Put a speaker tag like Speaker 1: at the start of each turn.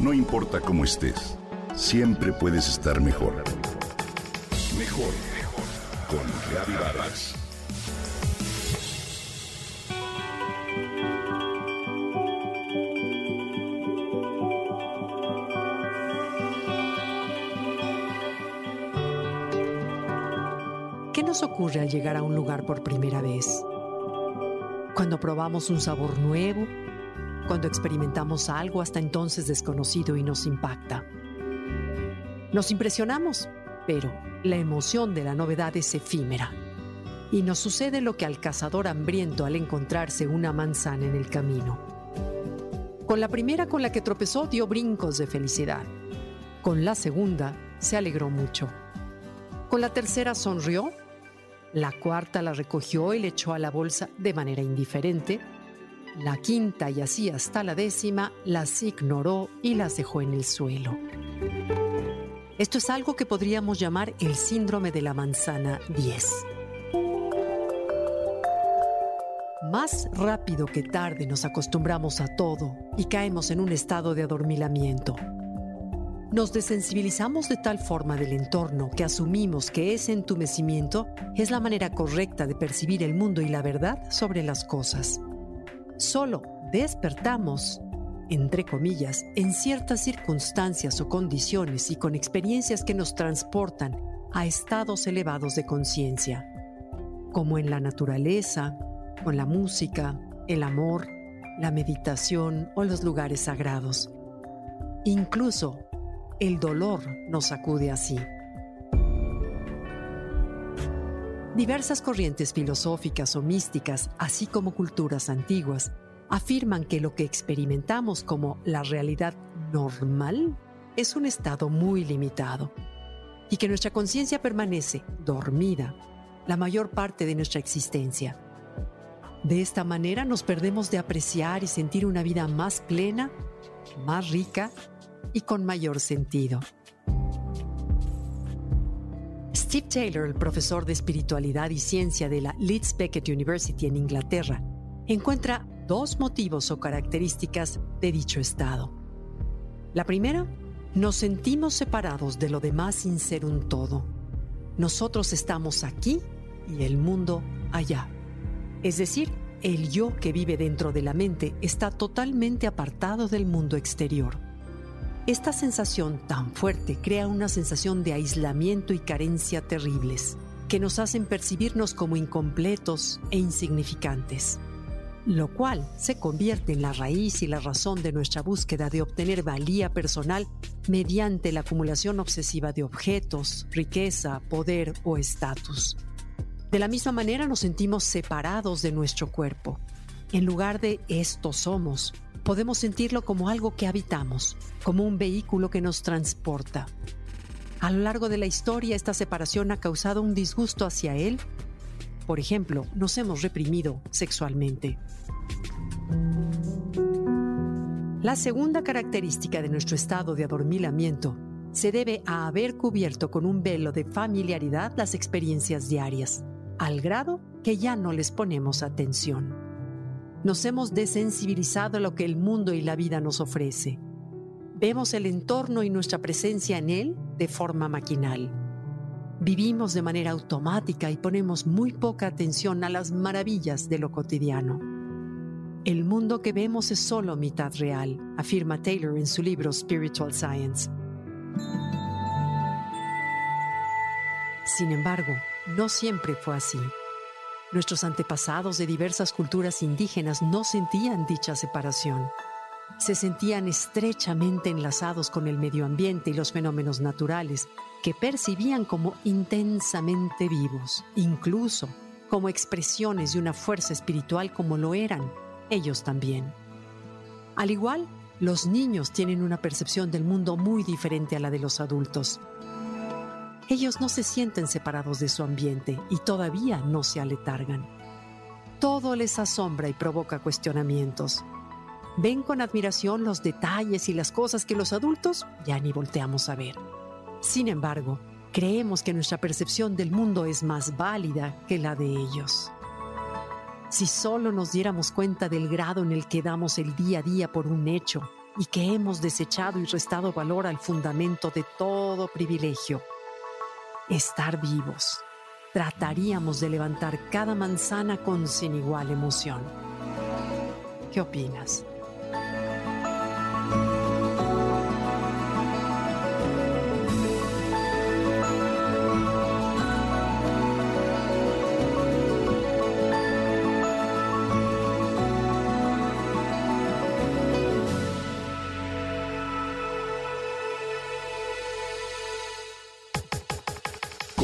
Speaker 1: No importa cómo estés, siempre puedes estar mejor. Mejor, mejor. Con Reavivadas.
Speaker 2: ¿Qué nos ocurre al llegar a un lugar por primera vez? Cuando probamos un sabor nuevo, cuando experimentamos algo hasta entonces desconocido y nos impacta. Nos impresionamos, pero la emoción de la novedad es efímera. Y nos sucede lo que al cazador hambriento al encontrarse una manzana en el camino. Con la primera con la que tropezó dio brincos de felicidad. Con la segunda se alegró mucho. Con la tercera sonrió. La cuarta la recogió y le echó a la bolsa de manera indiferente la quinta y así hasta la décima las ignoró y las dejó en el suelo. Esto es algo que podríamos llamar el síndrome de la manzana 10. Más rápido que tarde nos acostumbramos a todo y caemos en un estado de adormilamiento. Nos desensibilizamos de tal forma del entorno que asumimos que ese entumecimiento es la manera correcta de percibir el mundo y la verdad sobre las cosas. Solo despertamos, entre comillas, en ciertas circunstancias o condiciones y con experiencias que nos transportan a estados elevados de conciencia, como en la naturaleza, con la música, el amor, la meditación o los lugares sagrados. Incluso el dolor nos acude así. Diversas corrientes filosóficas o místicas, así como culturas antiguas, afirman que lo que experimentamos como la realidad normal es un estado muy limitado y que nuestra conciencia permanece dormida la mayor parte de nuestra existencia. De esta manera nos perdemos de apreciar y sentir una vida más plena, más rica y con mayor sentido. Steve Taylor, el profesor de espiritualidad y ciencia de la Leeds Beckett University en Inglaterra, encuentra dos motivos o características de dicho estado. La primera, nos sentimos separados de lo demás sin ser un todo. Nosotros estamos aquí y el mundo allá. Es decir, el yo que vive dentro de la mente está totalmente apartado del mundo exterior. Esta sensación tan fuerte crea una sensación de aislamiento y carencia terribles, que nos hacen percibirnos como incompletos e insignificantes, lo cual se convierte en la raíz y la razón de nuestra búsqueda de obtener valía personal mediante la acumulación obsesiva de objetos, riqueza, poder o estatus. De la misma manera nos sentimos separados de nuestro cuerpo. En lugar de esto somos, podemos sentirlo como algo que habitamos, como un vehículo que nos transporta. A lo largo de la historia esta separación ha causado un disgusto hacia él. Por ejemplo, nos hemos reprimido sexualmente. La segunda característica de nuestro estado de adormilamiento se debe a haber cubierto con un velo de familiaridad las experiencias diarias, al grado que ya no les ponemos atención. Nos hemos desensibilizado a lo que el mundo y la vida nos ofrece. Vemos el entorno y nuestra presencia en él de forma maquinal. Vivimos de manera automática y ponemos muy poca atención a las maravillas de lo cotidiano. El mundo que vemos es solo mitad real, afirma Taylor en su libro Spiritual Science. Sin embargo, no siempre fue así. Nuestros antepasados de diversas culturas indígenas no sentían dicha separación. Se sentían estrechamente enlazados con el medio ambiente y los fenómenos naturales que percibían como intensamente vivos, incluso como expresiones de una fuerza espiritual como lo eran ellos también. Al igual, los niños tienen una percepción del mundo muy diferente a la de los adultos. Ellos no se sienten separados de su ambiente y todavía no se aletargan. Todo les asombra y provoca cuestionamientos. Ven con admiración los detalles y las cosas que los adultos ya ni volteamos a ver. Sin embargo, creemos que nuestra percepción del mundo es más válida que la de ellos. Si solo nos diéramos cuenta del grado en el que damos el día a día por un hecho y que hemos desechado y restado valor al fundamento de todo privilegio, estar vivos. Trataríamos de levantar cada manzana con sin igual emoción. ¿Qué opinas?